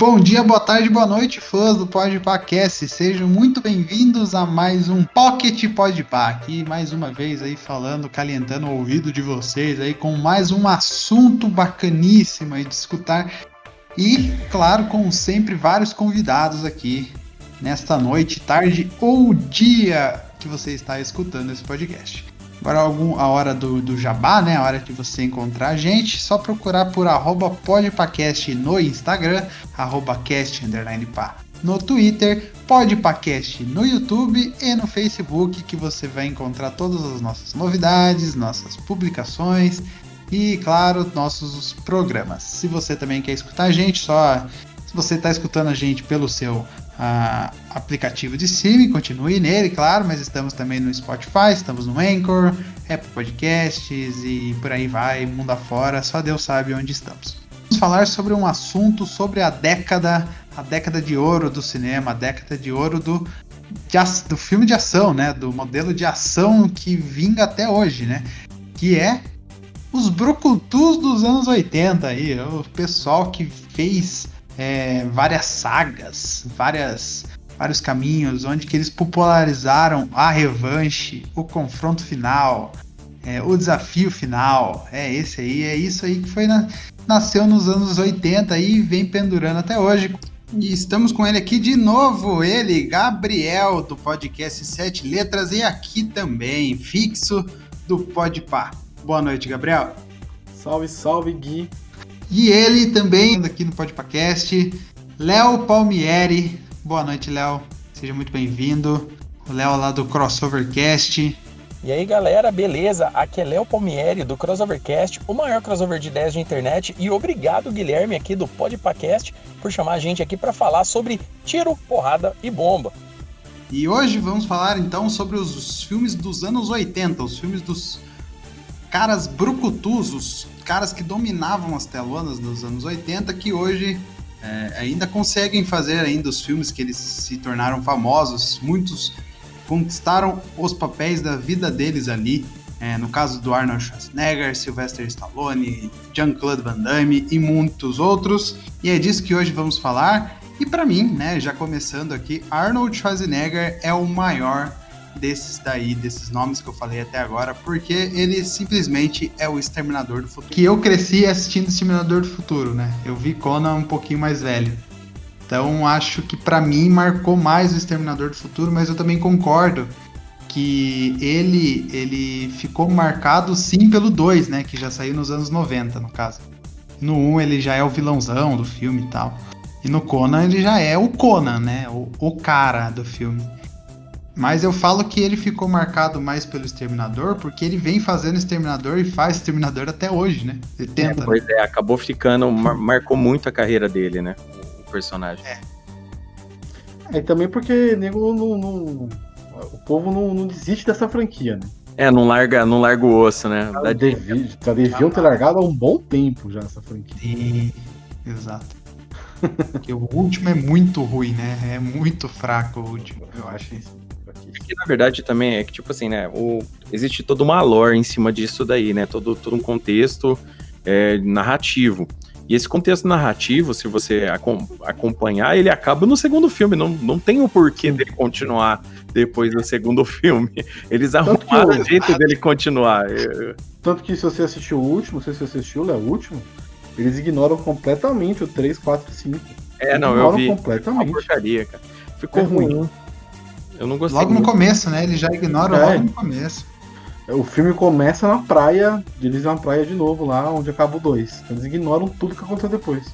Bom dia, boa tarde, boa noite, fãs do Podpacast. Sejam muito bem-vindos a mais um Pocket Podpah. Aqui mais uma vez aí falando, calentando o ouvido de vocês aí com mais um assunto bacaníssimo aí de escutar. E, claro, como sempre, vários convidados aqui nesta noite, tarde ou dia que você está escutando esse podcast. Agora algum, a hora do, do jabá, né? A hora de você encontrar a gente, só procurar por arroba podpacast no Instagram, arroba cast underline. No Twitter, podpacast no YouTube e no Facebook, que você vai encontrar todas as nossas novidades, nossas publicações e, claro, nossos programas. Se você também quer escutar a gente, só se você está escutando a gente pelo seu aplicativo de streaming, continue nele, claro, mas estamos também no Spotify, estamos no Anchor, Apple Podcasts e por aí vai, mundo afora, só Deus sabe onde estamos. Vamos falar sobre um assunto sobre a década, a década de ouro do cinema, a década de ouro do, de, do filme de ação, né? Do modelo de ação que vinga até hoje, né? Que é os brucutus dos anos 80 aí, o pessoal que fez é, várias sagas, várias, vários caminhos, onde que eles popularizaram a revanche, o confronto final, é, o desafio final. É esse aí, é isso aí que foi na, nasceu nos anos 80 e vem pendurando até hoje. E estamos com ele aqui de novo, ele, Gabriel, do podcast Sete Letras, e aqui também, fixo do Podpah. Boa noite, Gabriel. Salve, salve, Gui. E ele também aqui no Podcast, Léo Palmieri. Boa noite, Léo. Seja muito bem-vindo. O Léo lá do Crossovercast. E aí, galera, beleza? Aqui é Léo Palmieri do Crossovercast, o maior crossover de ideias de internet. E obrigado, Guilherme, aqui do Podpacast, por chamar a gente aqui para falar sobre tiro, porrada e bomba. E hoje vamos falar então sobre os filmes dos anos 80, os filmes dos caras brucutus, os caras que dominavam as telonas dos anos 80, que hoje é, ainda conseguem fazer ainda os filmes que eles se tornaram famosos. Muitos conquistaram os papéis da vida deles ali. É, no caso do Arnold Schwarzenegger, Sylvester Stallone, Jean-Claude Van Damme e muitos outros. E é disso que hoje vamos falar. E para mim, né, já começando aqui, Arnold Schwarzenegger é o maior desses daí, desses nomes que eu falei até agora, porque ele simplesmente é o Exterminador do Futuro. Que eu cresci assistindo Exterminador do Futuro, né? Eu vi Conan um pouquinho mais velho. Então acho que para mim marcou mais o Exterminador do Futuro, mas eu também concordo que ele ele ficou marcado sim pelo 2, né, que já saiu nos anos 90, no caso. No 1 um, ele já é o vilãozão do filme e tal. E no Conan ele já é o Conan, né, o, o cara do filme. Mas eu falo que ele ficou marcado mais pelo Exterminador, porque ele vem fazendo Exterminador e faz Exterminador até hoje, né? Ele tenta. É, pois é, acabou ficando, mar marcou muito a carreira dele, né? O personagem. É. é e também porque nego não, não, o povo não, não, desiste dessa franquia, né? É, não larga, não larga o osso, né? Já, devi, já deviam ter largado há um bom tempo já essa franquia. Sim, exato. Porque o último é muito ruim, né? É muito fraco o último, eu acho isso. Que na verdade também é que, tipo assim, né? O, existe toda uma lore em cima disso daí, né? Todo, todo um contexto é, narrativo. E esse contexto narrativo, se você acompanhar, ele acaba no segundo filme. Não, não tem o porquê dele continuar depois do segundo filme. Eles arrumaram o jeito dele continuar. Tanto que se você assistiu o último, não sei se você assistiu, é o último, eles ignoram completamente o 3, 4 e 5. É, não, eu vi. completamente. Uma porcaria, cara. Ficou é ruim. ruim. Eu não gostei. Logo muito. no começo, né? Ele já ignora é. logo no começo. O filme começa na praia, eles vão na praia de novo lá, onde acaba o 2. Eles ignoram tudo que aconteceu depois.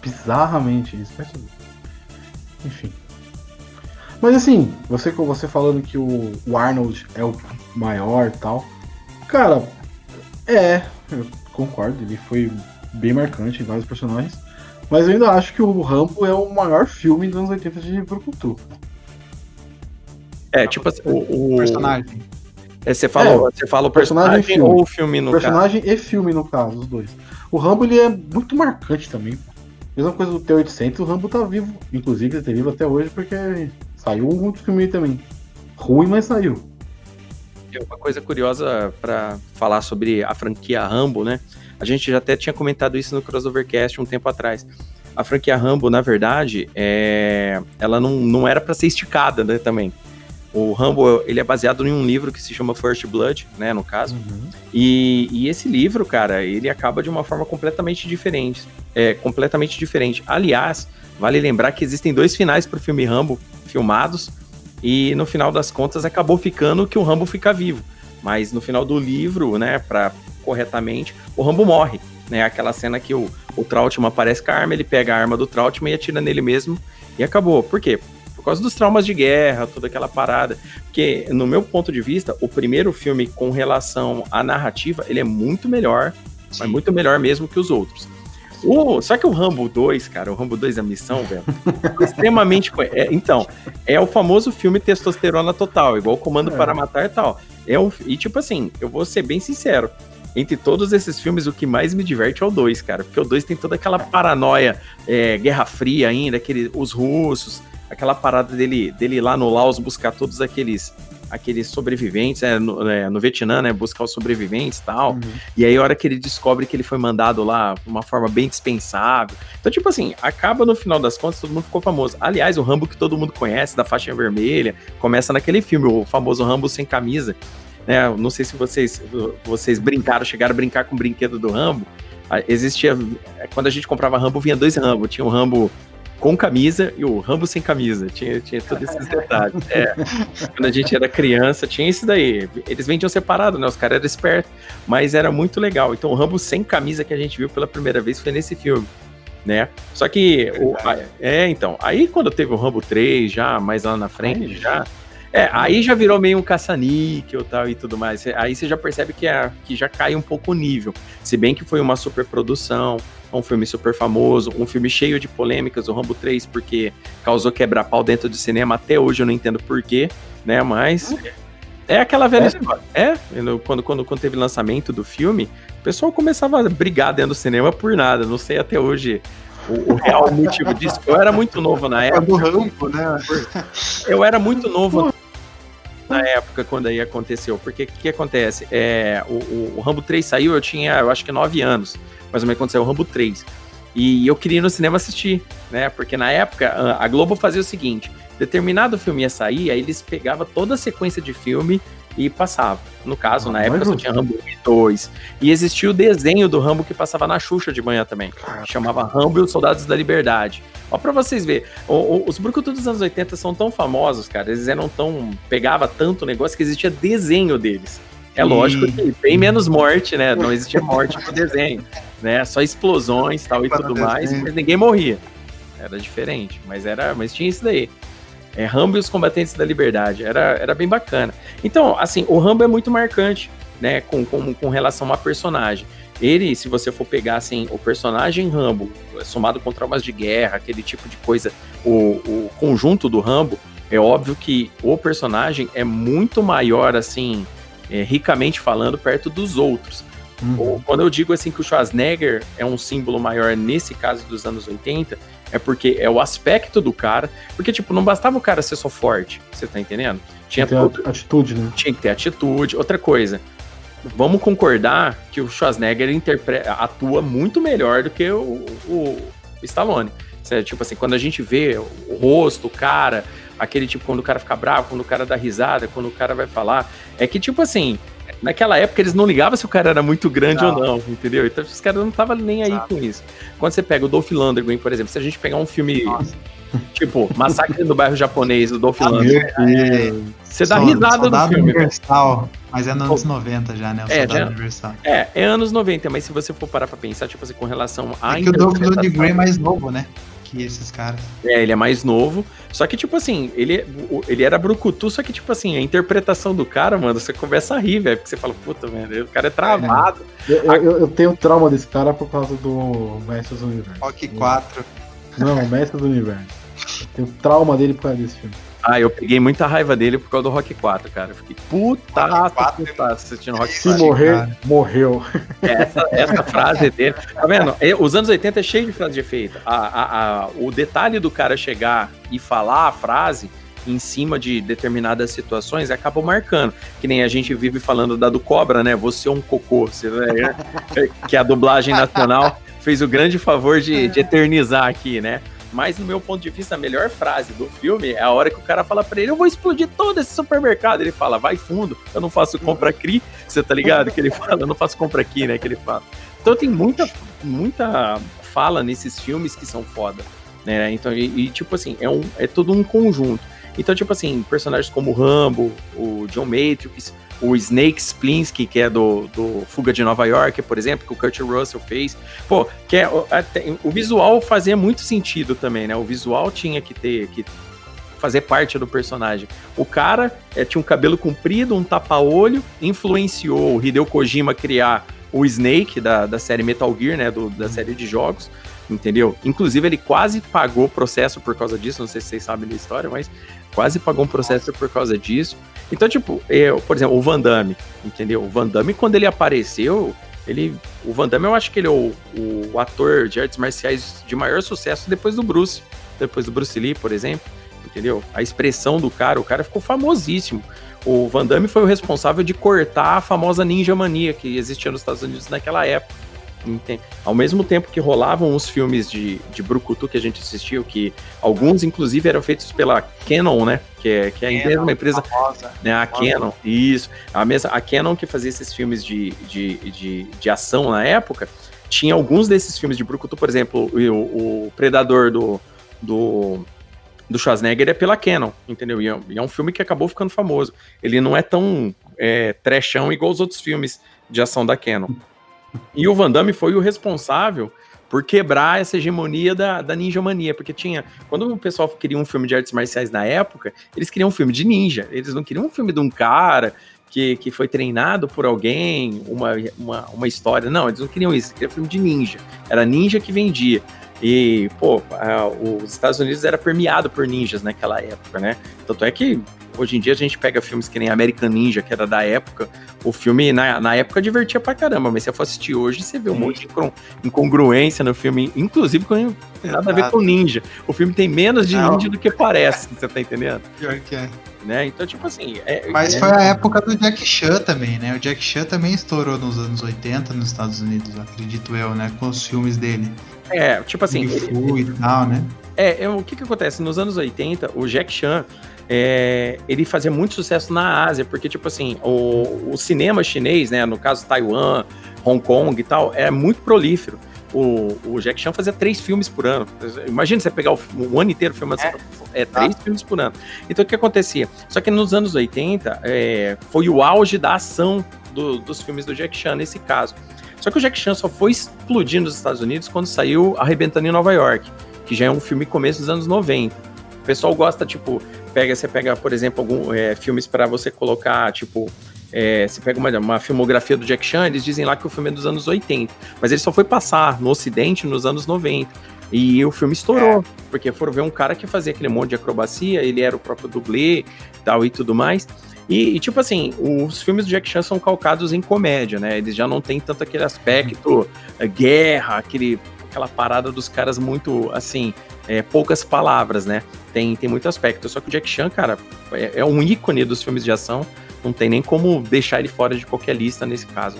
Bizarramente isso, mas Enfim. Mas assim, você você falando que o, o Arnold é o maior e tal. Cara, é, eu concordo, ele foi bem marcante em vários personagens. Mas eu ainda acho que o Rambo é o maior filme dos anos 80 de Brucutu. É, tipo assim, o, o, personagem. É, você, fala, É, você fala o personagem personagem, e filme. ou o filme no personagem e filme, no caso, os dois. O Rambo, ele é muito marcante também. Mesma coisa do T-800, o Rambo tá vivo. Inclusive, ele tá vivo até hoje porque saiu um outro filme aí também. Ruim, mas saiu. caso? Uma coisa curiosa pra falar sobre a franquia Rambo, né? A gente já até tinha comentado isso no Crossovercast um tempo atrás. A franquia Rambo, na verdade, é... ela não, não era pra ser esticada, né, também. O Rambo, ele é baseado em um livro que se chama First Blood, né, no caso. E, e esse livro, cara, ele acaba de uma forma completamente diferente. É, completamente diferente. Aliás, vale lembrar que existem dois finais pro filme Rambo filmados. E no final das contas acabou ficando que o Rambo fica vivo. Mas no final do livro, né, pra, corretamente, o Rambo morre. Né, aquela cena que o, o Trautmann aparece com a arma, ele pega a arma do Trautmann e atira nele mesmo. E acabou. Por quê? Por causa dos traumas de guerra, toda aquela parada. Porque, no meu ponto de vista, o primeiro filme com relação à narrativa, ele é muito melhor, mas muito melhor mesmo que os outros. O, só que o Rambo 2, cara, o Rambo 2 a missão, velho, é extremamente. é, então, é o famoso filme testosterona total, igual Comando É. para Matar e tal. É um, e tipo assim, eu vou ser bem sincero. Entre todos esses filmes, o que mais me diverte é o 2, cara. Porque o 2 tem toda aquela paranoia, é, Guerra Fria ainda, aquele, os russos, aquela parada dele, dele ir lá no Laos buscar todos aqueles aqueles sobreviventes, é, no, é, no Vietnã, né? Buscar os sobreviventes e tal. Uhum. E aí, a hora que ele descobre que ele foi mandado lá de uma forma bem dispensável. Então, tipo assim, acaba no final das contas, todo mundo ficou famoso. Aliás, o Rambo que todo mundo conhece, da faixa vermelha, começa naquele filme, o famoso Rambo sem camisa. Né? Não sei se vocês, vocês brincaram, chegaram a brincar com o brinquedo do Rambo. Ah, Existia. Quando a gente comprava Rambo, vinha dois Rambo. Tinha o Rambo com camisa e o Rambo sem camisa. Tinha, tinha todos esses detalhes. É. Quando a gente era criança, tinha isso daí. Eles vendiam separado, né? Os caras eram espertos. Mas era muito legal. Então, o Rambo sem camisa que a gente viu pela primeira vez foi nesse filme. Né? Só que. o- a- é, então. Aí quando teve o Rambo 3, já mais lá na frente, já. É, aí já virou meio um caça-níquel tal e tudo mais. Aí você já percebe que, é, que já cai um pouco o nível. Se bem que foi uma super produção, um filme super famoso, um filme cheio de polêmicas, o Rambo 3, porque causou quebra-pau dentro do cinema. Até hoje eu não entendo porquê, né? Mas. É aquela velha É? história. É, eu- quando, quando, quando teve lançamento do filme, o pessoal começava a brigar dentro do cinema por nada. Não sei até hoje o, o real motivo disso. Eu era muito novo na É época. do Rambo, né? Eu era muito novo na época quando aí aconteceu. Porque o que, que acontece? É, o, o- o Rambo 3 saiu, eu tinha, eu acho que 9 anos. Mais ou menos quando saiu o Rambo 3. E eu queria ir no cinema assistir, né? Porque na época a Globo fazia o seguinte: determinado filme ia sair, aí eles pegavam toda a sequência de filme e passavam. No caso, na Ah, época mas só tinha Rambo 1 e 2. E existia o desenho do Rambo que passava na Xuxa de manhã também. Chamava Rambo e os Soldados da Liberdade. Ó, pra vocês verem, os Brucutu dos anos 80 são tão famosos, cara. Eles eram tão. Pegava tanto negócio que existia desenho deles. É lógico que bem menos morte, né? Não existia morte no desenho, né? Só explosões tal e tudo mais, mas ninguém morria. Era diferente, mas era, mas tinha isso daí. É Rambo e os Combatentes da Liberdade, era, era bem bacana. Então, assim, o Rambo é muito marcante, né, com, com, com relação a personagem. Ele, se você for pegar, assim, o personagem Rambo, somado com traumas de guerra, aquele tipo de coisa, o, o conjunto do Rambo, é óbvio que o personagem é muito maior, assim, é, ricamente falando, perto dos outros. Uhum. Quando eu digo assim que o Schwarzenegger é um símbolo maior nesse caso dos anos 80, é porque é o aspecto do cara. Porque, tipo, não bastava o cara ser só forte, você tá entendendo? Tinha, todo- a atitude, né? tinha que ter atitude. Outra coisa, vamos concordar que o Schwarzenegger interpre- atua muito melhor do que o, o Stallone. Cê, tipo assim, quando a gente vê o rosto, o cara, aquele tipo, quando o cara fica bravo, quando o cara dá risada, quando o cara vai falar, é que, tipo assim, naquela época eles não ligavam se o cara era muito grande Não. ou não, entendeu? Então os caras não estavam nem aí Exato. com isso. Quando você pega o Dolph Lundgren, por exemplo, se a gente pegar um filme, Nossa. tipo, Massacre do Bairro Japonês, do Dolph Ah, Lundgren, É, você dá risada no Soldado filme. Universal, mas é nos anos 90 já, né? O É, Soldado já- Universal. É, é anos 90, mas se você for parar pra pensar, tipo assim, com relação à É que o Dolph Lundgren é mais novo, né? Que esses caras. É, ele é mais novo. Só que, tipo assim, ele, ele era brucutu, só que, tipo assim, a interpretação do cara, mano, você começa a rir, velho. Porque você fala, puta, velho, o cara é travado. Eu, eu, eu tenho trauma desse cara por causa do Mestre do Universo. Rock 4. Não, Mestre do Universo. Eu tenho trauma dele por causa desse filme. Ah, eu peguei muita raiva dele por causa do Rock 4, cara. Eu fiquei putaço, putaço assistindo Rock 4. Se morrer, cara. morreu. Essa, essa frase dele. Tá vendo? Os anos 80 é cheio de frase de efeito. A, a, a, o detalhe do cara chegar e falar a frase em cima de determinadas situações acaba marcando. Que nem a gente vive falando da do Cobra, né? Você é um cocô. Você, né? que a dublagem nacional fez o grande favor de, de eternizar aqui, né? Mas, no meu ponto de vista, a melhor frase do filme é a hora que o cara fala pra ele: Eu vou explodir todo esse supermercado. Ele fala: Vai fundo, eu não faço compra aqui. Você tá ligado? Que ele fala: Eu não faço compra aqui, né? Que ele fala. Então, tem muita, muita fala nesses filmes que são foda. Né? Então, e, e tipo assim, é, um, é todo um conjunto. Então, tipo assim, personagens como o Rambo, o John Matrix, o Snake Splinsky, que é do, do Fuga de Nova York, por exemplo, que o Kurt Russell fez. Pô, que é, até, o visual fazia muito sentido também, né? O visual tinha que ter que fazer parte do personagem. O cara é, tinha um cabelo comprido, um tapa-olho, influenciou o Hideo Kojima a criar o Snake da, da série Metal Gear, né? Do, da série de jogos entendeu? Inclusive, ele quase pagou processo por causa disso, não sei se vocês sabem da história, mas quase pagou um processo por causa disso. Então, tipo, eu, por exemplo, o Van Damme, entendeu? O Van Damme, quando ele apareceu, ele. O Van Damme, eu acho que ele é o, o ator de artes marciais de maior sucesso depois do Bruce. Depois do Bruce Lee, por exemplo. Entendeu? A expressão do cara, o cara ficou famosíssimo. O Van Damme foi o responsável de cortar a famosa ninja mania que existia nos Estados Unidos naquela época ao mesmo tempo que rolavam os filmes de, de Brucutu que a gente assistiu, que alguns, inclusive, eram feitos pela Canon, né? Que é, que é a mesma empresa. Famosa. Né, a famosa. Canon, isso. A, mesma, a Canon que fazia esses filmes de, de, de, de ação na época, tinha alguns desses filmes de Brucutu, por exemplo, o, o Predador do, do, do Schwarzenegger é pela Canon, entendeu? E é, e é, um filme que acabou ficando famoso. Ele não é tão é, trechão igual os outros filmes de ação da Canon. E o Van Damme foi o responsável por quebrar essa hegemonia da, da ninja mania, porque tinha, quando o pessoal queria um filme de artes marciais na época, eles queriam um filme de ninja, eles não queriam um filme de um cara que, que foi treinado por alguém, uma, uma, uma história, não, eles não queriam isso, queriam um filme de ninja, era ninja que vendia. E, pô, a, os Estados Unidos era permeado por ninjas naquela época, né? Tanto é que hoje em dia a gente pega filmes que nem American Ninja, que era da época. O filme, na, na época, divertia pra caramba, mas se eu for assistir hoje, você vê um Sim. monte de incongruência no filme, inclusive com nada a ver com ninja. O filme tem menos de Não. ninja do que parece, você tá entendendo? Pior que é. Né? Então, tipo assim. É, mas é... foi a época do Jack Chan também, né? O Jack Chan também estourou nos anos 80 nos Estados Unidos, acredito eu, né? Com os filmes dele. É, tipo assim. Ele, e tal, né? É, é, o que que acontece? Nos anos 80, o Jack Chan, é, ele fazia muito sucesso na Ásia, porque, tipo assim, o, o, cinema chinês, né, no caso Taiwan, Hong Kong e tal, é muito prolífero. O, o Jack Chan fazia três filmes por ano. Imagina você pegar o, o ano inteiro filmando é, é, três tá. filmes por ano. Então o que acontecia? Só que nos anos 80 é, foi o auge da ação do, dos filmes do Jack Chan nesse caso. Só que o Jack Chan só foi explodir nos Estados Unidos quando saiu Arrebentando em Nova York, que já é um filme começo dos anos 90. O pessoal gosta, tipo, pega, você pega, por exemplo, alguns é, filmes para você colocar, tipo, é, você pega uma, uma, filmografia do Jack Chan, eles dizem lá que o filme é dos anos 80, mas ele só foi passar no Ocidente nos anos 90. E o filme estourou, é. porque foram ver um cara que fazia aquele monte de acrobacia, ele era o próprio dublê tal e tudo mais. E, e, tipo assim, os filmes do Jack Chan são calcados em comédia, né? Eles já não tem tanto aquele aspecto é, guerra, aquele, aquela parada dos caras muito, assim, é, poucas palavras, né? Tem, tem muito aspecto. Só que o Jack Chan, cara, é, é um ícone dos filmes de ação. Não tem nem como deixar ele fora de qualquer lista nesse caso.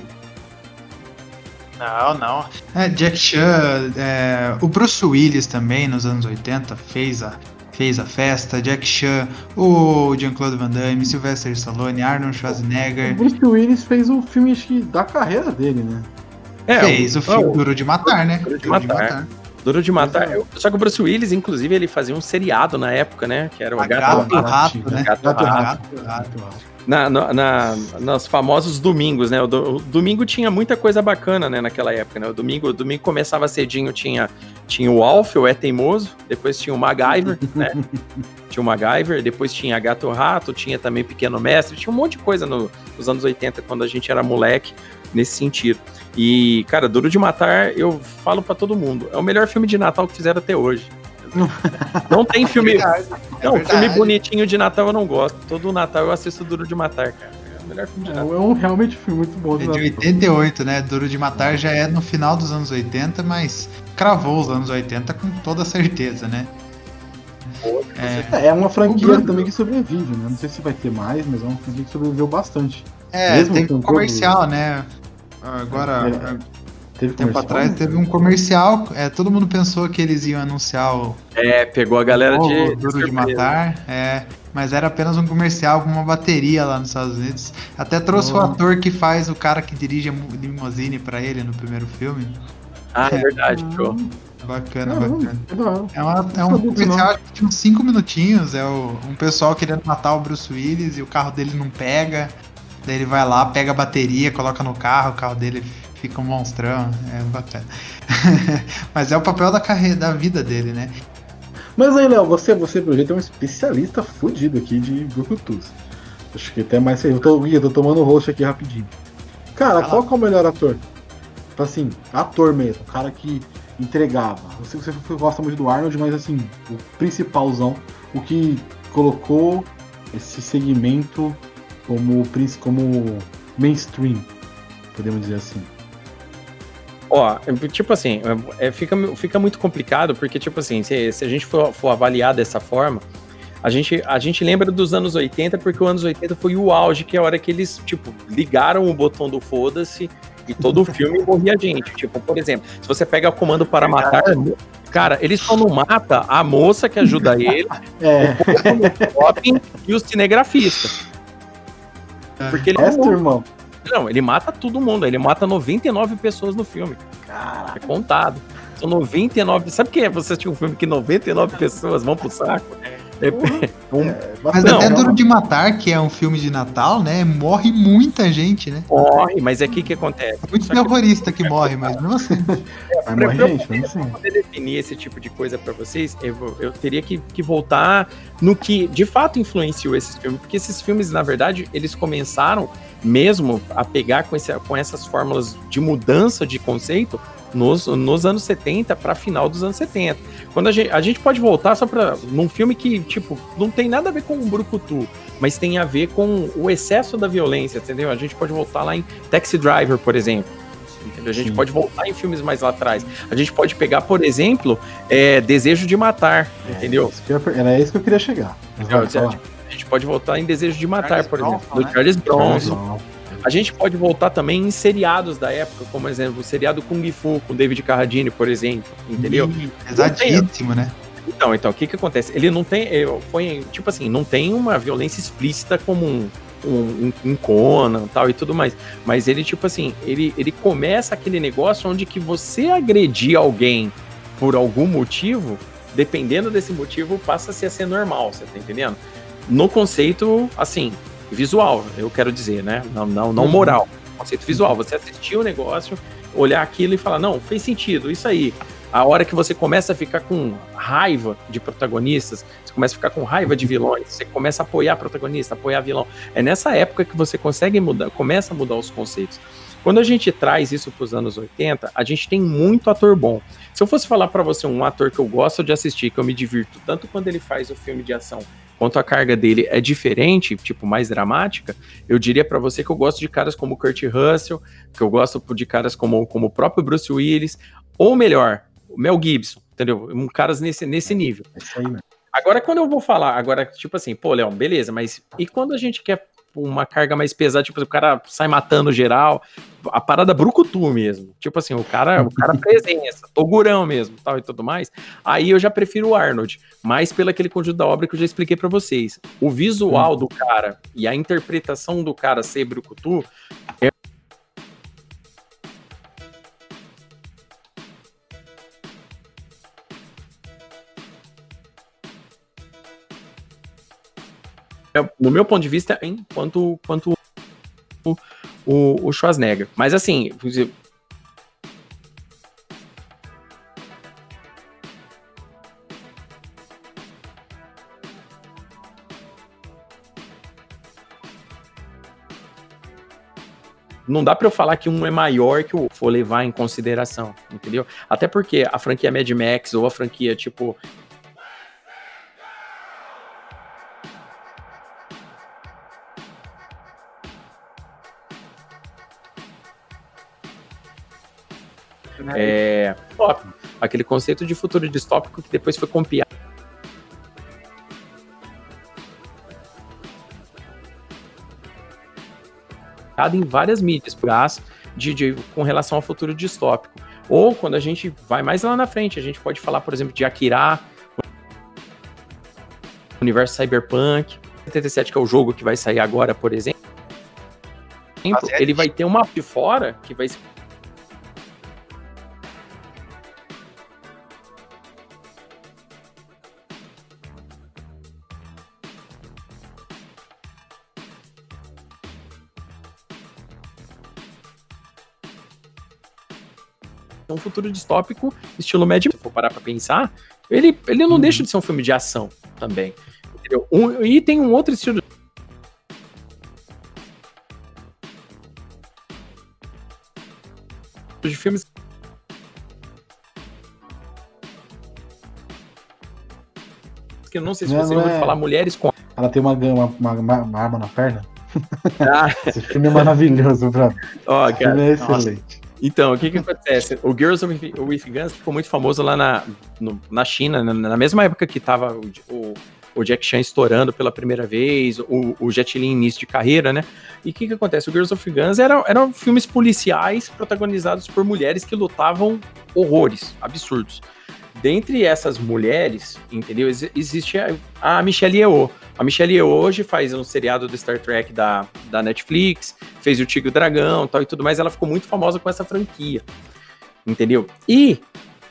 Não, não. É, Jack Chan, é, o Bruce Willis também, nos anos 80, fez a, fez a festa. Jack Chan, o Jean-Claude Van Damme, Sylvester Stallone, Arnold Schwarzenegger. O Bruce Willis fez o filme da carreira dele, né? É, fez o, o filme Duro de Matar, né? Duro de, Duro matar. de Matar. Duro de Matar. Só que o Bruce Willis, inclusive, ele fazia um seriado na época, né? Que era o Gato, Gato Rato, né? Gato, Gato Rato. Gato, Rato na, na, na, nos famosos domingos, né? O, do, o, domingo tinha muita coisa bacana, né? Naquela época, né? O domingo, o domingo começava cedinho, tinha, tinha o Alf, o É Teimoso, depois tinha o MacGyver, né? Tinha o MacGyver, depois tinha Gato Rato, tinha também Pequeno Mestre, tinha um monte de coisa no, nos anos 80, quando a gente era moleque, nesse sentido. E, cara, Duro de Matar, eu falo para todo mundo, é o melhor filme de Natal que fizeram até hoje. Não tem filme. É é não, verdade. filme bonitinho de Natal eu não gosto. Todo Natal eu assisto Duro de Matar, cara. É o melhor filme de É, Natal. é um realmente filme muito bom. É de Natal. 88, né? Duro de Matar já é no final dos anos 80, mas cravou os anos 80 com toda certeza, né? É, É, é uma franquia também que sobrevive, né? Não sei se vai ter mais, mas é uma franquia que sobreviveu bastante. é Mesmo tem com um comercial, né? Agora, É, Teve tempo atrás teve um comercial, é, todo mundo pensou que eles iam anunciar o, É, pegou a galera o de. Duro de. Matar, é, mas era apenas um comercial com uma bateria lá nos Estados Unidos. Até trouxe o Oh. ator que faz o cara que dirige a limousine pra ele no primeiro filme. Ah, é verdade, show. Bacana, Não, bacana. é. É, uma- é um comercial de uns 5 minutinhos. É o, um pessoal querendo matar o Bruce Willis e o carro dele não pega. Daí ele vai lá, pega a bateria, coloca no carro, o carro dele fica um monstrão. É bacana. Mas é o papel da carreira, da vida dele, né? Mas aí, Léo, você, você pelo jeito é um especialista fudido aqui de Brucutus. Acho que até mais. Eu tô, eu tô tomando roxo aqui rapidinho. Cara, Vai qual que é o melhor ator? Tipo assim, ator mesmo, o cara que entregava. Que você gosta muito do Arnold, mas assim, o principalzão, o que colocou esse segmento como, como mainstream, podemos dizer assim. Ó, é, tipo assim, é, fica, fica muito complicado, porque, tipo assim, se, se a gente for, for avaliar dessa forma, a gente, a gente lembra dos anos 80, porque os anos 80 foi o auge, que é a hora que eles, tipo, ligaram o botão do foda-se e todo o filme morria gente. Tipo, por exemplo, se você pega o comando para matar, cara, ele só não mata a moça que ajuda ele, É, o shopping e o cinegrafista. Porque ele esta, irmão. não, ele mata todo mundo, ele mata 99 pessoas no filme. Caraca. É contado. São 99. Sabe o que é você assistir um filme que 99 pessoas vão pro saco? É, um, Mas Não, até não. Duro de Matar, que é um filme de Natal, né? Morre muita gente, né? morre, mas é aqui que acontece. Muito Só que terrorista que morre, mas mesmo assim. Pra- morrer pra gente, não sei. poder definir esse tipo de coisa pra vocês, eu, eu teria que, que voltar no que de fato influenciou esses filmes, porque esses filmes, na verdade, eles começaram mesmo a pegar com, esse, com essas fórmulas de mudança de conceito nos, nos anos 70 para final dos anos 70. Quando a gente, a gente pode voltar só para num filme que, tipo, não tem nada a ver com o Brucutu, mas tem a ver com o excesso da violência, entendeu? A gente pode voltar lá em Taxi Driver, por exemplo. Entendeu? A gente Sim. pode voltar em filmes mais lá atrás. A gente pode pegar, por exemplo, é, Desejo de Matar, entendeu? Isso que eu Era isso que eu queria chegar. A gente pode voltar em Desejo de Matar, Charles por exemplo, Bronson, do né? Charles Bronson. A gente pode voltar também em seriados da época, como exemplo, o seriado Kung Fu com David Carradine, por exemplo, entendeu? Ih, Pesadíssimo, né? Então, então, o que que acontece? Ele não tem, foi, tipo assim, não tem uma violência explícita como um, um, um Conan tal e tudo mais, mas ele, tipo assim, ele, ele começa aquele negócio onde que você agredir alguém por algum motivo, dependendo desse motivo, passa -se a ser normal, você tá entendendo? No conceito, assim, visual, eu quero dizer, né? Não, não, não Uhum. moral. Conceito visual. Você assistir o negócio, olhar aquilo e falar, não, fez sentido, isso aí. A hora que você começa a ficar com raiva de protagonistas, você começa a ficar com raiva de vilões, você começa a apoiar protagonista, apoiar vilão. É nessa época que você consegue mudar, começa a mudar os conceitos. Quando a gente traz isso para os anos 80, a gente tem muito ator bom. Se eu fosse falar para você um ator que eu gosto de assistir, que eu me divirto tanto quando ele faz o filme de ação, quanto a carga dele é diferente, tipo mais dramática, eu diria para você que eu gosto de caras como Kurt Russell, que eu gosto de caras como, como o próprio Bruce Willis, ou melhor, Mel Gibson, entendeu? Um caras nesse, nesse nível. É isso aí, mesmo. Agora, quando eu vou falar, agora, tipo assim, pô, Léo, beleza, mas e quando a gente quer uma carga mais pesada, tipo, o cara sai matando geral, a parada brucutu mesmo, tipo assim, o cara, o cara presença, togurão mesmo, tal e tudo mais, aí eu já prefiro o Arnold, mais pelo aquele conjunto da obra que eu já expliquei pra vocês. O visual do cara e a interpretação do cara ser brucutu no meu ponto de vista, enquanto quanto o, o, o Schwarzenegger. Mas assim, não dá para eu falar que um é maior que o outro, for levar em consideração, entendeu? Até porque a franquia Mad Max ou a franquia tipo aquele conceito de futuro distópico que depois foi copiado em várias mídias, de, de, com relação ao futuro distópico. Ou quando a gente vai mais lá na frente, a gente pode falar, por exemplo, de Akira, universo cyberpunk, 77 que é o jogo que vai sair agora, por exemplo. Ele vai ter uma de fora que vai futuro distópico, estilo Mad Se for parar pra pensar, ele, ele não uhum. deixa de ser um filme de ação também. Entendeu? Um, e tem um outro estilo de filmes que eu não sei se não, você ouviu é... falar mulheres com ela tem uma, uma, uma, uma arma na perna ah. esse filme é maravilhoso pra oh, cara, é excelente então, o que que acontece? O Girls with, with Guns ficou muito famoso lá na, no, na China, na, na, mesma época que tava o, o, o, Jack Chan estourando pela primeira vez, o, o Jet Li início de carreira, né? E o que que acontece? O Girls of Guns eram, eram filmes policiais protagonizados por mulheres que lutavam horrores, absurdos. Dentre essas mulheres, entendeu? Existe a, a Michelle Yeoh. A Michelle Yeoh hoje faz um seriado do Star Trek da, da Netflix, fez o Tigre Dragão tal e tudo mais. Ela ficou muito famosa com essa franquia, entendeu? E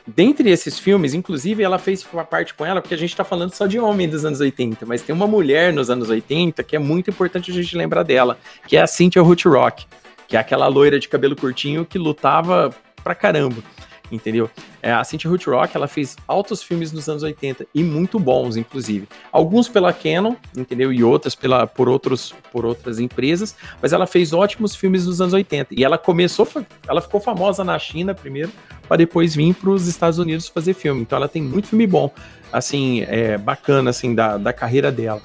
dentre esses filmes, inclusive, ela fez uma parte com ela, porque a gente tá falando só de homem dos anos 80, mas tem uma mulher nos anos 80 que é muito importante a gente lembrar dela, que é a Cynthia Rothrock, que é aquela loira de cabelo curtinho que lutava pra caramba entendeu? É, a Cynthia Rothrock, ela fez altos filmes nos anos 80 e muito bons, inclusive. Alguns pela Canon, entendeu? E outras pela, por, outros, por outras empresas, mas ela fez ótimos filmes nos anos 80. E ela começou, ela ficou famosa na China primeiro, para depois vir para os Estados Unidos fazer filme. Então ela tem muito filme bom, assim, é, bacana, assim, da, da carreira dela.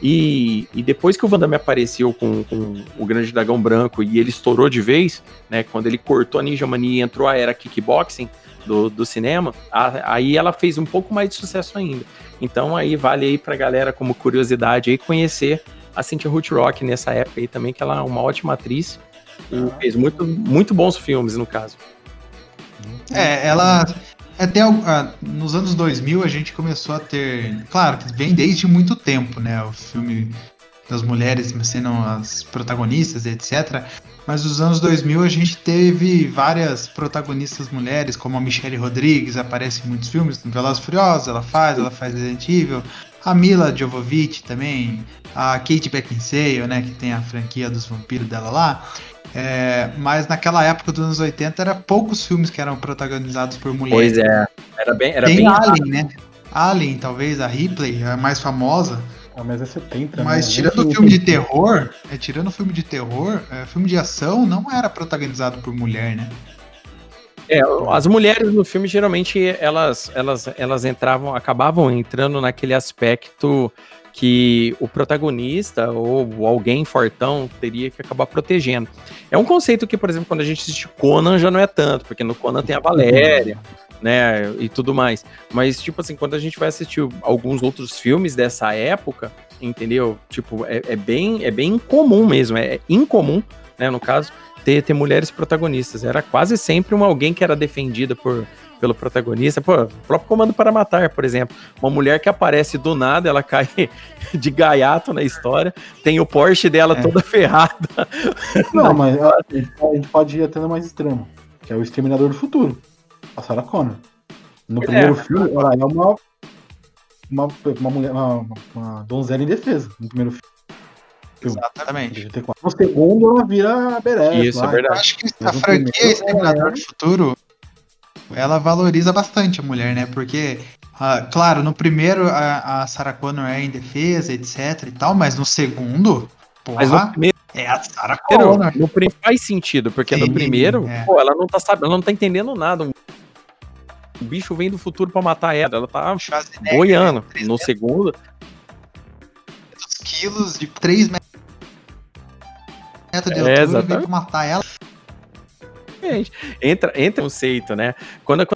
E, e, depois que o Van Damme apareceu com, com, o Grande Dragão Branco e ele estourou de vez, né? Quando ele cortou a Ninja Mania e entrou a era kickboxing do, do cinema, a, aí ela fez um pouco mais de sucesso ainda. Então aí vale aí pra galera como curiosidade aí conhecer a Cynthia Rothrock nessa época aí também, que ela é uma ótima atriz e fez muito, muito bons filmes no caso. É, ela até uh, nos anos 2000 a gente começou a ter, claro, vem desde muito tempo, né, o filme das mulheres sendo as protagonistas, etc. Mas nos anos 2000 a gente teve várias protagonistas mulheres, como a Michelle Rodrigues, aparece em muitos filmes, no Velozes Furiosos, ela faz, ela faz Resident Evil. A Mila Jovovich também, a Kate Beckinsale, né, que tem a franquia dos vampiros dela lá. É, mas naquela época dos anos 80 era poucos filmes que eram protagonizados por mulheres. Pois é, era bem. Era Tem bem Alien, né? Alien, talvez, a Ripley, a mais famosa. Ah, mas é 70, Mas né? tirando o filme de terror, é, tirando o filme de terror, é, filme de ação não era protagonizado por mulher, né? É, as mulheres no filme geralmente elas, elas, elas entravam, acabavam entrando naquele aspecto que o protagonista ou alguém fortão teria que acabar protegendo. É um conceito que, por exemplo, quando a gente assiste Conan já não é tanto, porque no Conan tem a Valéria, né, e tudo mais. Mas, tipo assim, quando a gente vai assistir alguns outros filmes dessa época, entendeu? Tipo, é, é bem, é bem incomum mesmo, é incomum, né, no caso, ter, ter mulheres protagonistas. Era quase sempre uma alguém que era defendida por pelo protagonista. Pô, o próprio Comando para Matar, por exemplo. Uma mulher que aparece do nada, ela cai de gaiato na história, tem o Porsche dela é. toda ferrada. Não, mas a, gente pode ir até no mais extremo, que é o Exterminador do Futuro, a Sarah Connor. No é. primeiro filme, ela é uma, uma, uma mulher, uma, uma donzela indefesa no primeiro filme. Exatamente. No segundo, ela vira Beré. Isso, lá. é verdade. Eu acho que a franquia Exterminador do Futuro ela valoriza bastante a mulher, né? Porque, uh, claro, no primeiro a, a Sarah Connor é indefesa, etc e tal, mas no segundo, porra, mas no primeiro, é a Sarah Connor. No primeiro faz sentido, porque Sim, no primeiro, é. pô, ela não tá sabendo, ela não tá entendendo nada. O bicho vem do futuro para matar ela, ela tá boiando. Né? No segundo, quilos de 3 metros de é, altura, vem pra matar ela. Entra, entra conceito, né? Quando,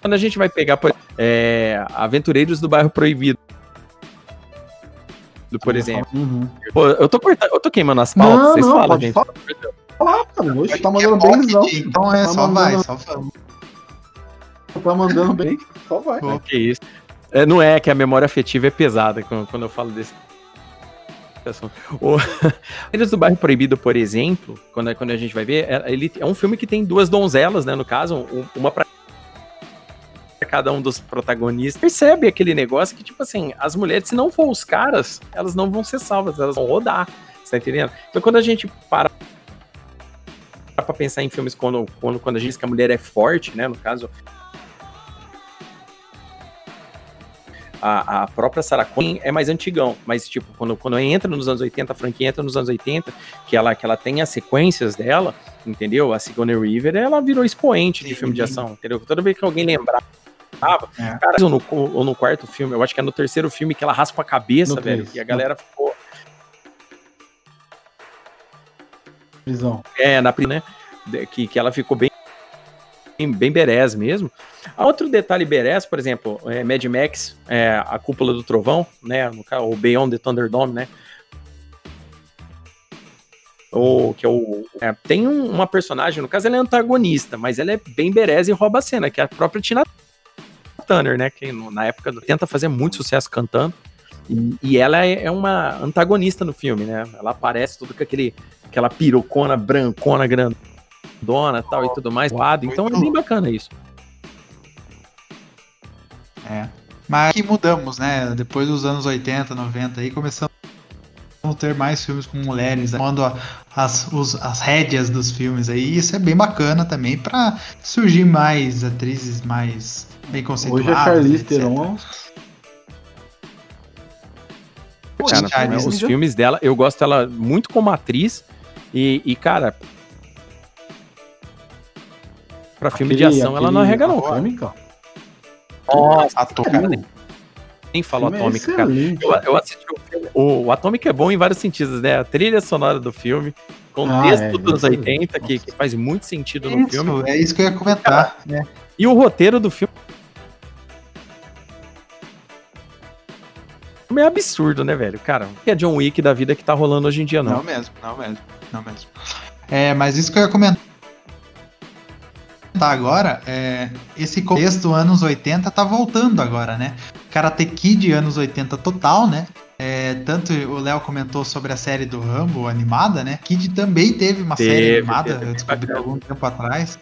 quando a gente vai pegar, por, é, Aventureiros do Bairro Proibido, por exemplo. Uhum. Pô, eu tô cortando, eu tô queimando as pautas, não, vocês não, falam, gente. Falar. Hoje tá mandando bem, não. Então é, tá só vai, só fala. Tá mandando bem, só vai. Pô, que isso. É, não é que a memória afetiva é pesada quando eu falo desse o Eles do Bairro Proibido, por exemplo, quando, quando a gente vai ver, é, ele é um filme que tem duas donzelas, né? No caso, uma para cada um dos protagonistas. Percebe aquele negócio que, tipo assim, as mulheres, se não for os caras, elas não vão ser salvas, elas vão rodar. Você tá entendendo? Então, quando a gente para pra pensar em filmes quando, quando, quando a gente diz que a mulher é forte, né? No caso, a, a própria Sarah Connor é mais antigão, mas tipo, quando, quando entra nos anos 80, a franquia entra nos anos 80, que ela, que ela tem as sequências dela, entendeu? A Sigourney Weaver, ela virou expoente de filme de ação, entendeu? Toda vez que alguém lembrar é. Cara, ou no, ou no quarto filme, eu acho que é no terceiro filme que ela raspa a cabeça, no velho, e a galera ficou. Prisão. É, na né? Que, que ela ficou bem bem berés mesmo. Outro detalhe berés, por exemplo, é Mad Max, é, a Cúpula do Trovão, né, no, o Beyond the Thunderdome, né, o, que é o, é, tem um, uma personagem, no caso ela é antagonista, mas ela é bem berés e rouba a cena, que é a própria Tina Turner, né, que na época tenta fazer muito sucesso cantando, e, e ela é, é, uma antagonista no filme, né, ela aparece tudo com aquele, aquela pirocona brancona grande dona tal e tudo mais, voado. Então é bem bacana isso. É. Mas aqui mudamos, né? Depois dos anos 80, 90 aí, começamos a ter mais filmes com mulheres, tomando né? as, os, as rédeas dos filmes aí. E isso é bem bacana também para surgir mais atrizes mais bem conceituadas. Hoje a Charlize Theron Cara, os filmes dela, eu gosto dela muito como atriz. E, e, cara, Pra filme aquele, de ação, ela não arrega, não. Atômica? Nossa, Atômica. Nem falou é Atômica, é cara. Eu, eu, assisti o filme. O, o Atômica é bom em vários sentidos, né? A trilha sonora do filme, contexto ah, é, dos é, 80, que, que, faz muito sentido no filme. É isso que eu ia comentar, né? E o roteiro do filme. É absurdo, né, velho? Cara, que é John Wick da vida que tá rolando hoje em dia, não. Não mesmo, não mesmo, não mesmo. É, mas isso que eu ia comentar tá agora, é, esse contexto anos 80 tá voltando agora, né? Karate Kid anos 80 total, né? É, tanto o Léo comentou sobre a série do Rambo animada, né? Kid também teve uma teve, série animada, teve, eu descobri há algum tempo atrás.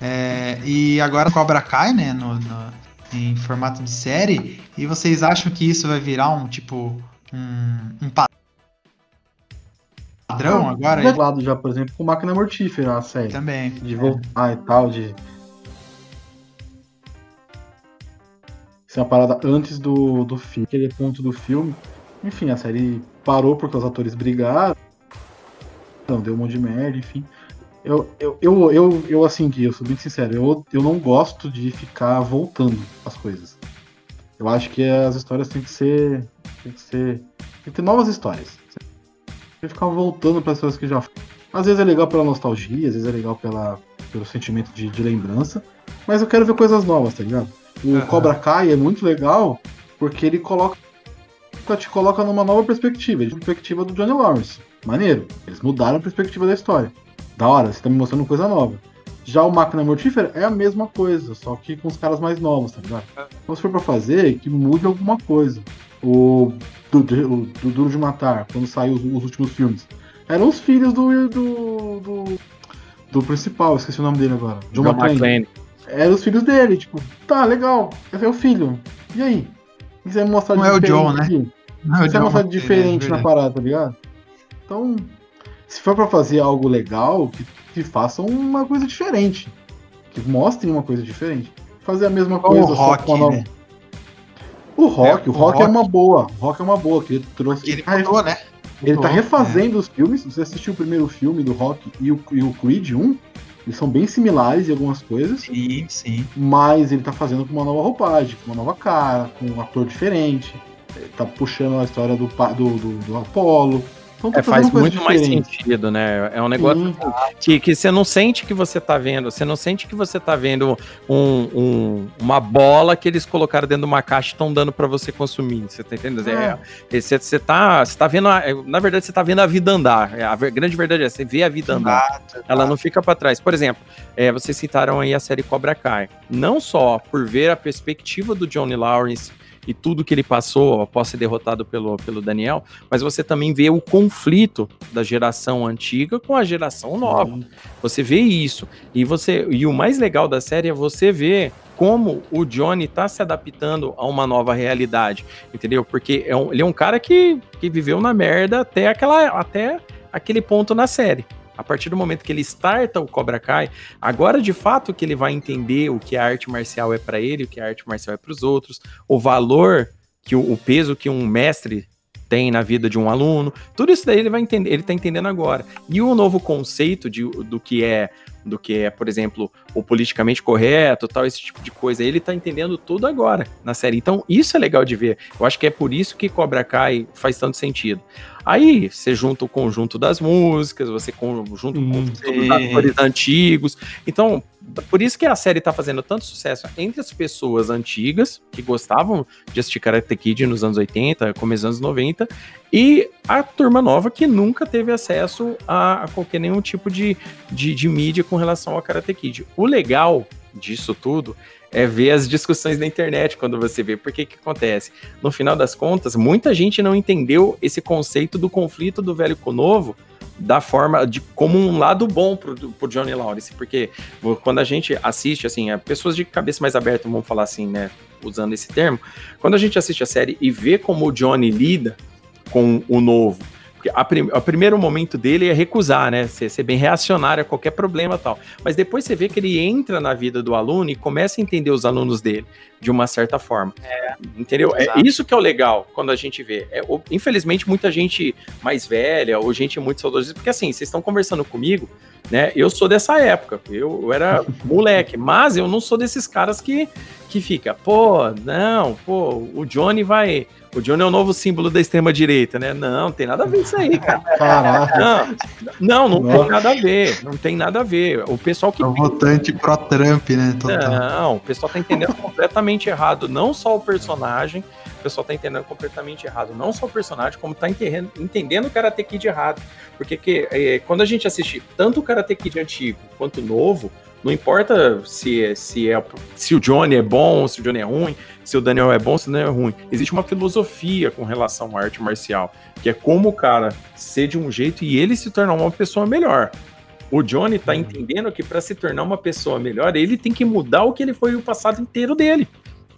É, e agora Cobra Kai, né? No, no, em formato de série. E vocês acham que isso vai virar um tipo um, um padrão ah, agora. Reglado já, por exemplo, com máquina mortífera a série. Também. De voltar é. e tal, de. Isso é uma parada antes do, do filme, aquele ponto do filme. Enfim, a série parou porque os atores brigaram. Não, deu um monte de merda, enfim. Eu, eu, eu, eu, eu assim, que eu sou bem sincero, eu, eu não gosto de ficar voltando as coisas. Eu acho que as histórias têm que ser. Tem que ser. Tem que ter novas histórias ficar voltando para as coisas que já. Às vezes é legal pela nostalgia, às vezes é legal pela, pelo sentimento de, de lembrança, mas eu quero ver coisas novas, tá ligado? O uhum. Cobra Kai é muito legal porque ele coloca te coloca numa nova perspectiva, de perspectiva do Johnny Lawrence. Maneiro. Eles mudaram a perspectiva da história. Da hora, você tá me mostrando coisa nova. Já o Máquina Mortífera é a mesma coisa, só que com os caras mais novos, tá ligado? Então se for pra fazer, que mude alguma coisa. O do, do, do Duro de Matar, quando saiu os, os, últimos filmes, eram os filhos do, do, do, do principal, esqueci o nome dele agora. John, John McClane. McClane. Eram os filhos dele, tipo, tá, legal, esse é o filho. E aí? Você vai mostrar Não é o John, né? Aqui? Não é o Você vai mostrar diferente é na parada, tá ligado? Então, se for pra fazer algo legal, que, que façam uma coisa diferente. Que mostrem uma coisa diferente. Fazer a mesma coisa, o só rock, com a nova. Né? O Rock, é, o, Rock, é uma boa. O Rock é uma boa, que ele trouxe. Que ele mudou, né? Ele tá refazendo é. os filmes. Você assistiu o primeiro filme do Rock e o, e o Creed 1, eles são bem similares em algumas coisas. Sim, sim. Mas ele tá fazendo com uma nova roupagem, com uma nova cara, com um ator diferente. Ele tá puxando a história do, do, do, do Apollo. Então tá É, faz muito mais sentido, né? É um negócio Sim. que, que você não sente que você tá vendo, você não sente que você tá vendo um, um- uma bola que eles colocaram dentro de uma caixa e estão dando pra você consumir. Você tá entendendo? É, é, você, você tá, você tá vendo, a- na verdade, você tá vendo a vida andar. É, A grande verdade é, você vê a vida andar. Exato, Ela não fica pra trás. Por exemplo, é, vocês citaram aí a série Cobra Kai. Não só por ver a perspectiva do Johnny Lawrence e tudo que ele passou após ser derrotado pelo, pelo Daniel, mas você também vê o conflito da geração antiga com a geração nova. Você vê isso. E você e o mais legal da série é você ver como o Johnny tá se adaptando a uma nova realidade, entendeu? Porque é um- ele é um cara que, que viveu na merda até, aquela, até aquele ponto na série. A partir do momento que ele starta o Cobra Kai, agora de fato que ele vai entender o que a arte marcial é pra ele, o que a arte marcial é para os outros, o valor que o, o peso que um mestre tem na vida de um aluno, tudo isso daí ele vai entender, ele tá entendendo agora. E o novo conceito de, do que é do que é, por exemplo, o politicamente correto, tal, esse tipo de coisa, ele tá entendendo tudo agora na série. Então, isso é legal de ver. Eu acho que é por isso que Cobra Kai faz tanto sentido. Aí, você junta o conjunto das músicas, você junta o Hum, conjunto dos atores antigos. Então, por isso que a série tá fazendo tanto sucesso entre as pessoas antigas, que gostavam de assistir Karate Kid nos anos 80, começo dos anos 90, e a turma nova que nunca teve acesso a, a qualquer nenhum tipo de, de, de mídia com relação ao Karate Kid. O legal disso tudo é ver as discussões na internet quando você vê. Porque que acontece? No final das contas, muita gente não entendeu esse conceito do conflito do velho com o novo da forma de como um lado bom pro, pro Johnny Lawrence, porque quando a gente assiste, assim, é, pessoas de cabeça mais aberta vão falar assim, né, usando esse termo, quando a gente assiste a série e vê como o Johnny lida com o novo, porque a prim- o primeiro momento dele é recusar, né, ser, ser bem reacionário a qualquer problema e tal, mas depois você vê que ele entra na vida do aluno e começa a entender os alunos dele de uma certa forma. Entendeu? É exato. isso que é o legal quando a gente vê. É, o- infelizmente, muita gente mais velha ou gente muito saudosista, porque assim, vocês estão conversando comigo, né? Eu sou dessa época, eu, eu era moleque, mas eu não sou desses caras que, que fica, pô, não, pô, o Johnny vai. O Johnny é o novo símbolo da extrema-direita, né? Não, não tem nada a ver isso aí, cara. Caraca. Não, não, não tem nada a ver. Não tem nada a ver. O pessoal que É o votante pró-Trump, né? Total. não, o pessoal tá entendendo completamente errado, não só o personagem, o pessoal tá entendendo completamente errado, não só o personagem, como tá entendendo, entendendo o Karate Kid errado. Porque que, é, quando a gente assiste tanto o Karate Kid antigo quanto o novo, não importa se, é- se, é, se o Johnny é bom, se o Johnny é ruim, se o Daniel é bom, se o Daniel é ruim. Existe uma filosofia com relação à arte marcial, que é como o cara ser de um jeito e ele se tornar uma pessoa melhor. O Johnny tá entendendo que para se tornar uma pessoa melhor, ele tem que mudar o que ele foi o passado inteiro dele.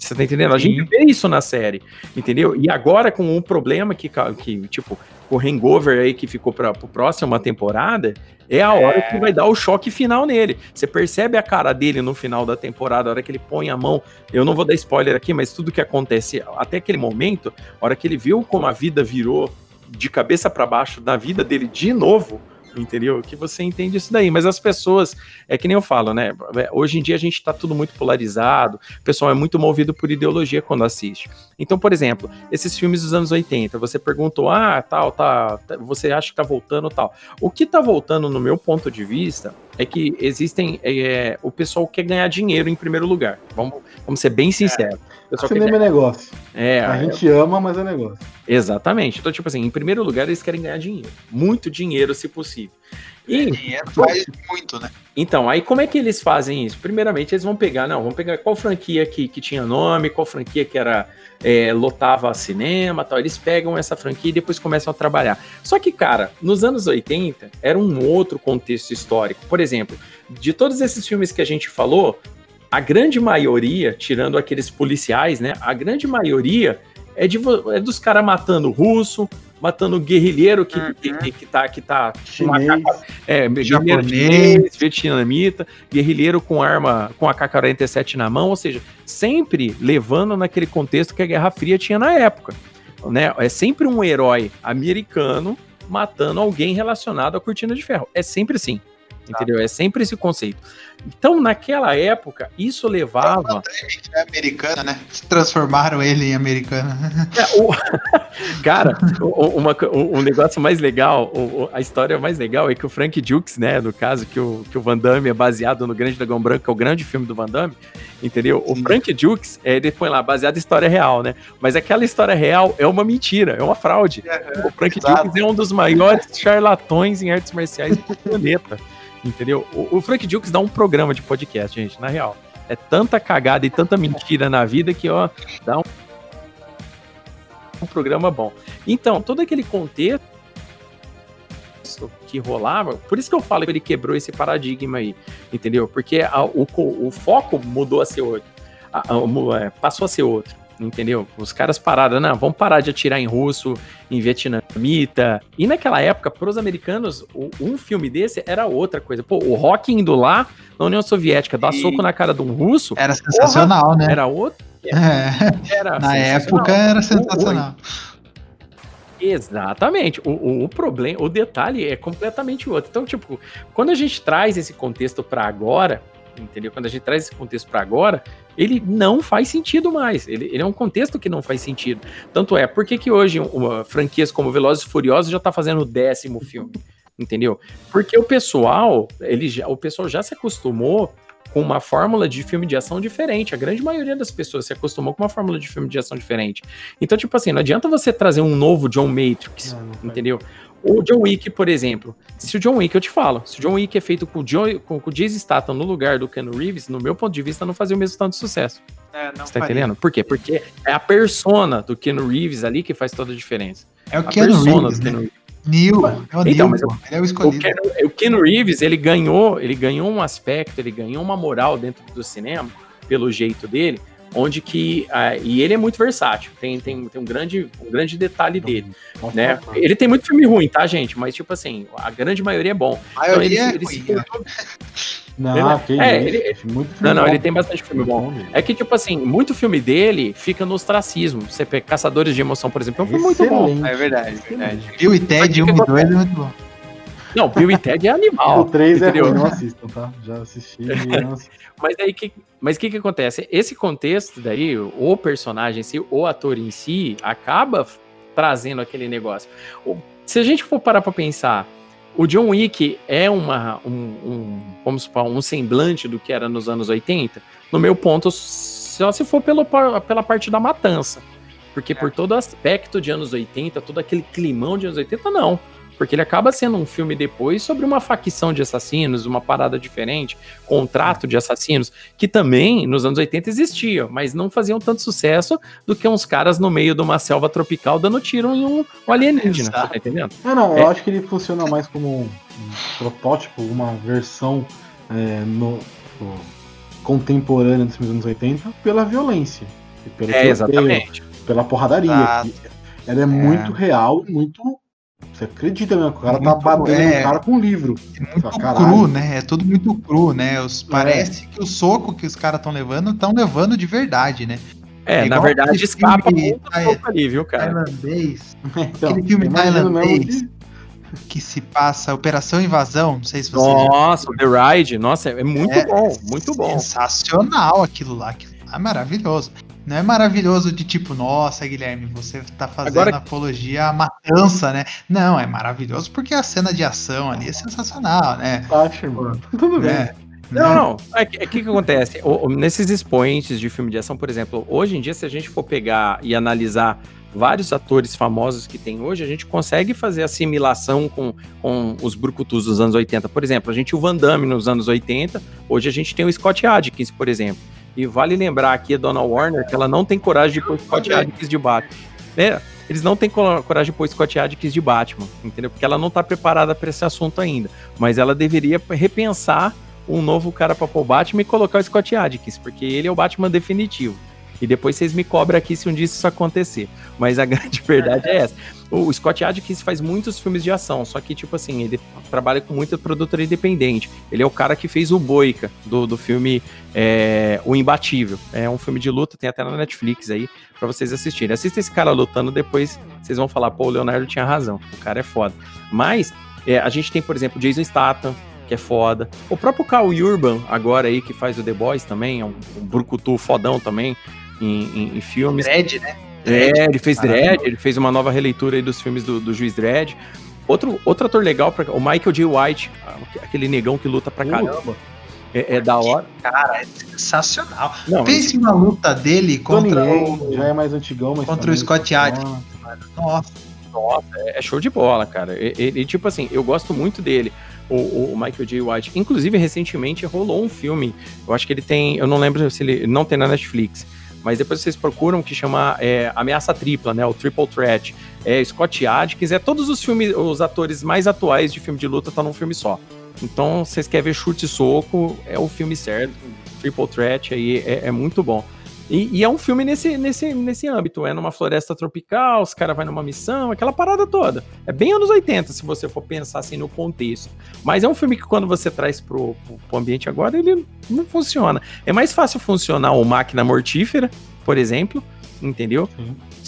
Você tá entendendo? A Sim. gente vê isso na série, entendeu? E agora com um problema que, que tipo, o hangover aí que ficou para pro próxima temporada, é a hora que vai dar o choque final nele. Você percebe a cara dele no final da temporada, a hora que ele põe a mão. Eu não vou dar spoiler aqui, mas tudo que acontece até aquele momento, a hora que ele viu como a vida virou de cabeça para baixo na vida dele de novo, entendeu? Que você entende isso daí. Mas as pessoas, é que nem eu falo, né? Hoje em dia a gente tá tudo muito polarizado, o pessoal é muito movido por ideologia quando assiste. Então, por exemplo, esses filmes dos anos 80, você perguntou, ah, tal, tá, tá, você acha que tá voltando tal. O que tá voltando, no meu ponto de vista, é que existem. é, o pessoal quer ganhar dinheiro em primeiro lugar. Vamos, vamos ser bem sinceros. O pessoal quer Cinema é negócio. é, A gente ama, mas é negócio. Exatamente. Então, tipo assim, em primeiro lugar, eles querem ganhar dinheiro. Muito dinheiro, se possível. E, Dinheiro faz muito, né? então, aí como é que eles fazem isso? Primeiramente, eles vão pegar, não, vão pegar qual franquia que, que tinha nome, qual franquia que era é, lotava cinema tal. Eles pegam essa franquia e depois começam a trabalhar. Só que, cara, nos anos 80 era um outro contexto histórico. Por exemplo, de todos esses filmes que a gente falou, a grande maioria, tirando aqueles policiais, né? A grande maioria é, de, é dos caras matando russo, matando guerrilheiro que, Uhum. que, que tá. Que tá com uma Chinês. é, Japonês. vietnamita, guerrilheiro com arma, com a K-47 na mão, ou seja, sempre levando naquele contexto que a Guerra Fria tinha na época. Né? É sempre um herói americano matando alguém relacionado à cortina de ferro. É sempre assim. Entendeu? É sempre esse conceito. Então, naquela época, isso levava. É americana, né? Transformaram ele em americana. É, o... Cara, o, uma, negócio mais legal, a história mais legal é que o Frank Dukes, né? No caso, que o, que o Van Damme é baseado no Grande Dragão Branco, que é o grande filme do Van Damme, entendeu? O Frank Dukes, é, ele põe lá, baseado em história real, né? Mas aquela história real é uma mentira, é uma fraude. É, o Frank exato. Dukes é um dos maiores charlatões em artes marciais do planeta. Entendeu? O, o Frank Dukes dá um programa de podcast, gente, na real. É tanta cagada e tanta mentira na vida que, ó, dá um, um programa bom. Então, todo aquele contexto que rolava, por isso que eu falo que ele quebrou esse paradigma aí, entendeu? Porque a, o, o foco mudou a ser outro, a, a, é, passou a ser outro entendeu? Os caras pararam, não, vamos parar de atirar em russo, em vietnamita. E naquela época, para os americanos, um filme desse era outra coisa. Pô, o Rock indo lá na União Soviética, dar e... soco na cara de um russo. Era sensacional, porra, né? Era outro. É. Era na época era sensacional. Exatamente. O, o, o, problema, o detalhe é completamente outro. Então, tipo, quando a gente traz esse contexto para agora, entendeu? Quando a gente traz esse contexto para agora, ele não faz sentido mais. Ele, ele, é um contexto que não faz sentido. Tanto é, por que, que hoje uma, franquias como Velozes e Furiosos já está fazendo o décimo filme? Entendeu? Porque o pessoal, ele já, o pessoal já se acostumou com uma fórmula de filme de ação diferente. A grande maioria das pessoas se acostumou com uma fórmula de filme de ação diferente. Então, tipo assim, não adianta você trazer um novo John Matrix, não, não entendeu? O John Wick, por exemplo. Se o John Wick, eu te falo, se o John Wick é feito com o, John, com, com o Jason Statham no lugar do Ken Reeves, no meu ponto de vista, não fazia o mesmo tanto sucesso. É, não Você tá faria. entendendo? Por quê? Porque é a persona do Ken Reeves ali que faz toda a diferença. É o Ken Reeves, né? Neil, é o então, Neil, ele é o escolhido. O Ken, o Ken Reeves, ele ganhou, ele ganhou um aspecto, ele ganhou uma moral dentro do cinema, pelo jeito dele, onde que uh, e ele é muito versátil tem, tem, tem um grande um grande detalhe dele Nossa, né ele tem muito filme ruim tá gente mas tipo assim a grande maioria é bom a então, ele, é ele se né? não, ele, é, ele, muito não, não, ele tem bastante filme bom. É que, tipo assim, muito filme dele fica no ostracismo. Você pega Caçadores de Emoção, por exemplo, é um filme muito bom. É verdade, é verdade. Bill e Ted 1 e 2 é muito bom. Não, Bill e Ted é animal. o 3 é ruim, não assistam, tá? Já assisti. mas aí que, mas o que que acontece? Esse contexto daí, o personagem em si, o ator em si, acaba trazendo aquele negócio. Se a gente for parar para pensar, o John Wick é uma, um, um, vamos supor, um semblante do que era nos anos 80, no meu ponto, só se for pelo, pela parte da matança. Porque é. por todo aspecto de anos 80, todo aquele climão de anos 80, não. Porque ele acaba sendo um filme depois sobre uma facção de assassinos, uma parada diferente, contrato de assassinos, que também nos anos 80 existia, mas não faziam tanto sucesso do que uns caras no meio de uma selva tropical dando tiro em um, alienígena, tá entendendo? É, não, eu é. acho que ele funciona mais como um, protótipo, uma versão é, no, no, contemporânea dos anos 80 pela violência. Pelo é, exatamente. Pela porradaria. Ela é, é, muito real, muito você acredita mesmo? O cara tá muito, tá batendo é, no cara com um livro. É muito cru, né? É tudo muito cru, né? Os, é. parece que o soco que os caras estão levando estão levando de verdade, né? É, é na verdade escapa muito pouco ali, viu, cara? Tailandês. Então, aquele filme tailandês que se passa Operação Invasão, não sei se você Nossa, The Ride, nossa, é muito é, bom, muito bom. Sensacional aquilo lá, aquilo lá é maravilhoso. Não é maravilhoso de tipo, nossa, Guilherme, você tá fazendo Agora... apologia à matança, né? Não, é maravilhoso porque a cena de ação ali é sensacional, né? Acho, mano. Tudo bem. É. Não, né? não. É que, é que, que acontece? O, nesses expoentes de filme de ação, por exemplo, hoje em dia, se a gente for pegar e analisar vários atores famosos que tem hoje, a gente consegue fazer assimilação com, com os brucutus dos anos 80. Por exemplo, a gente o Van Damme nos anos 80, hoje a gente tem o Scott Adkins, por exemplo. E vale lembrar aqui a Donna Warner que ela não tem coragem de pôr Scott Adkins de Batman. É, eles não têm coragem de pôr Scott Adkins de Batman, entendeu? Porque ela não tá preparada para esse assunto ainda. Mas ela deveria repensar um novo cara para pôr Batman e colocar o Scott Adkins, porque ele é o Batman definitivo. E depois vocês me cobram aqui se um dia isso acontecer. Mas a grande verdade é essa. O Scott Adkins faz muitos filmes de ação, só que, tipo assim, ele trabalha com muita produtora independente. Ele é o cara que fez o Boica, do, do filme é, O Imbatível. É um filme de luta, tem até na Netflix aí, para vocês assistirem. Assista esse cara lutando, depois vocês vão falar, pô, o Leonardo tinha razão, o cara é foda. Mas, é, a gente tem, por exemplo, Jason Statham, que é foda. O próprio Cal Urban, agora aí, que faz o The Boys também, é um, um brucutu fodão também em, em, em filmes. Dredd, né? É, ele fez Dredd, ele fez uma nova releitura aí dos filmes do, do Juiz Dredd. Outro, outro ator legal, pra, o Michael J. White, aquele negão que luta pra caramba. É, é, da hora. Cara, é sensacional. Não, Pense na luta dele contra o. Já é mais antigão, mas. Contra o Scott Adkins. Nossa. Nossa, é show de bola, cara. Ele, tipo assim, eu gosto muito dele. O, o, Michael J. White. Inclusive, recentemente rolou um filme. Eu acho que ele tem. Eu não lembro se ele. Não tem na Netflix. Mas depois vocês procuram que chama é, Ameaça Tripla, né? O Triple Threat. É Scott Adkins, é todos os filmes, os atores mais atuais de filme de luta estão num filme só. Então, vocês querem ver chute e soco, é o filme certo. Triple Threat aí é, é muito bom. E, e, é um filme nesse, nesse, nesse âmbito. É numa floresta tropical, os caras vão numa missão, aquela parada toda. É bem anos 80, se você for pensar assim no contexto. Mas é um filme que quando você traz pro, pro, pro ambiente agora, ele não funciona. É mais fácil funcionar o Máquina Mortífera, por exemplo, entendeu?